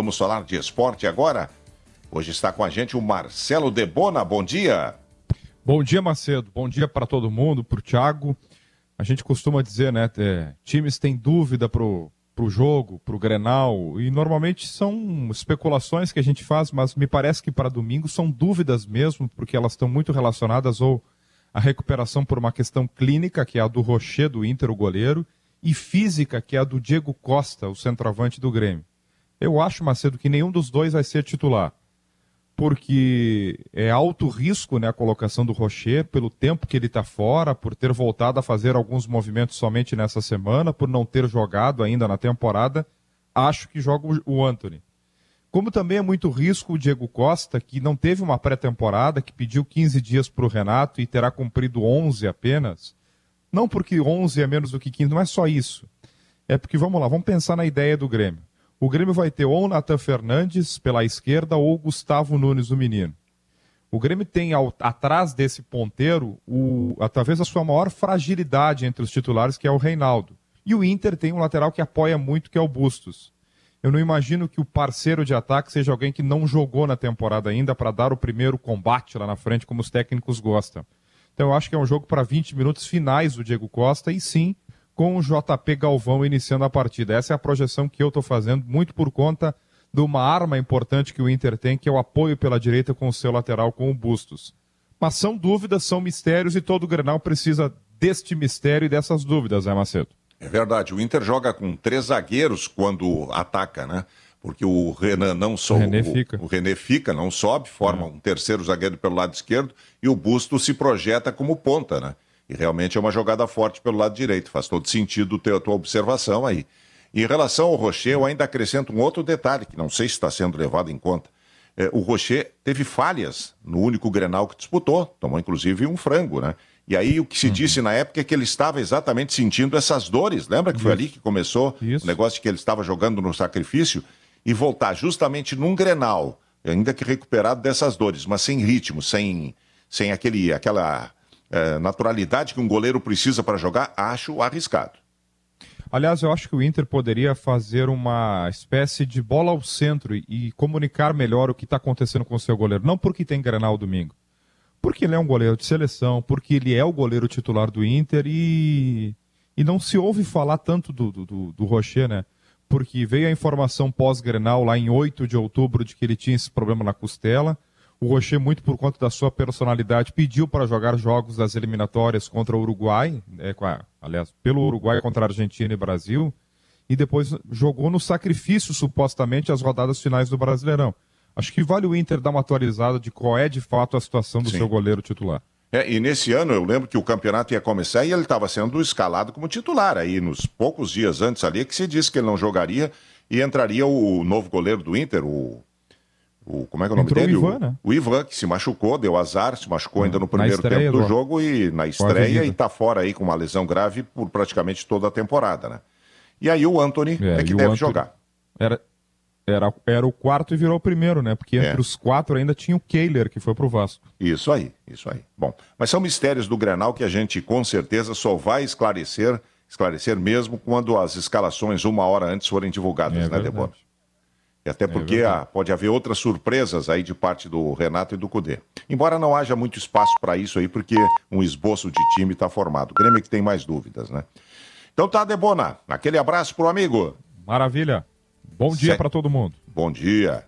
Vamos falar de esporte agora? Hoje está com a gente o Marcelo Debona. Bom dia. Bom dia, Macedo. Bom dia para todo mundo, para o Thiago. A gente costuma dizer, né? É, times têm dúvida pro, pro jogo, pro Grenal, e normalmente são especulações que a gente faz, mas me parece que para domingo são dúvidas mesmo, porque elas estão muito relacionadas ou a recuperação por uma questão clínica, que é a do Rocher, do Inter, o goleiro, e física, que é a do Diego Costa, o centroavante do Grêmio. Eu acho, Macedo, que nenhum dos dois vai ser titular porque é alto risco né, a colocação do Rocher, pelo tempo que ele está fora, por ter voltado a fazer alguns movimentos somente nessa semana, por não ter jogado ainda na temporada. Acho que joga o Anthony. Como também é muito risco o Diego Costa, que não teve uma pré-temporada, que pediu 15 dias para o Renato e terá cumprido 11 apenas. Não porque 11 é menos do que 15, não é só isso. É porque, vamos lá, vamos pensar na ideia do Grêmio o Grêmio vai ter ou o Natan Fernandes pela esquerda ou Gustavo Nunes, o menino. O Grêmio tem ao, atrás desse ponteiro o, a, talvez a sua maior fragilidade entre os titulares, que é o Reinaldo. E o Inter tem um lateral que apoia muito, que é o Bustos. Eu não imagino que o parceiro de ataque seja alguém que não jogou na temporada ainda para dar o primeiro combate lá na frente, como os técnicos gostam. Então eu acho que é um jogo para 20 minutos finais do Diego Costa e sim com o JP Galvão iniciando a partida. Essa é a projeção que eu estou fazendo, muito por conta de uma arma importante que o Inter tem, que é o apoio pela direita com o seu lateral, com o Bustos. Mas são dúvidas, são mistérios e todo o Grenal precisa deste mistério e dessas dúvidas, né, Macedo? É verdade. O Inter joga com três zagueiros quando ataca, né? Porque o Renan não sobe. O René fica. O René fica, não sobe, forma é. um terceiro zagueiro pelo lado esquerdo e o Busto se projeta como ponta, né? E realmente é uma jogada forte pelo lado direito, faz todo sentido ter a tua observação aí. Em relação ao Rocher, eu ainda acrescento um outro detalhe, que não sei se está sendo levado em conta. É, o Rocher teve falhas no único Grenal que disputou, tomou inclusive um frango, né? E aí o que se uhum. disse na época é que ele estava exatamente sentindo essas dores. Lembra que foi ali que começou Isso. o negócio de que ele estava jogando no sacrifício? E voltar justamente num Grenal, ainda que recuperado dessas dores, mas sem ritmo, sem, sem aquele, aquela é, naturalidade que um goleiro precisa para jogar, acho arriscado. Aliás, eu acho que o Inter poderia fazer uma espécie de bola ao centro e, comunicar melhor o que está acontecendo com o seu goleiro. Não porque tem Granal domingo. Porque ele é um goleiro de seleção, porque ele é o goleiro titular do Inter e, e não se ouve falar tanto do, do, do Rocher, né? Porque veio a informação pós-Grenal lá em 8 de outubro de que ele tinha esse problema na costela. O Rocher, muito por conta da sua personalidade, pediu para jogar jogos das eliminatórias contra o Uruguai, é, a, aliás, pelo Uruguai contra a Argentina e Brasil, e depois jogou no sacrifício, supostamente, as rodadas finais do Brasileirão. Acho que vale o Inter dar uma atualizada de qual é de fato a situação do Sim. seu goleiro titular. É, e nesse ano eu lembro que o campeonato ia começar e ele estava sendo escalado como titular. Aí, nos poucos dias antes ali, que se disse que ele não jogaria e entraria o novo goleiro do Inter, o, como é que é o nome Entrou dele? O Ivan, né? O Ivan, que se machucou, deu azar, se machucou ainda no primeiro tempo do, jogo e na estreia e está fora aí com uma lesão grave por praticamente toda a temporada, né? E aí o Anthony é, é que deve Anthony jogar. Era, era, era o quarto e virou o primeiro, né? Porque entre é. os quatro ainda tinha o Kehler, que foi pro Vasco. Isso aí, isso aí. Bom, mas são mistérios do Grenal que a gente com certeza só vai esclarecer, esclarecer mesmo quando as escalações uma hora antes forem divulgadas, é né, Debora? E até é porque é pode haver outras surpresas aí de parte do Renato e do Cudê. Embora não haja muito espaço para isso aí, porque um esboço de time está formado. O Grêmio é que tem mais dúvidas, né? Então tá, Debona. Aquele abraço pro amigo. Maravilha. Bom dia para todo mundo. Bom dia.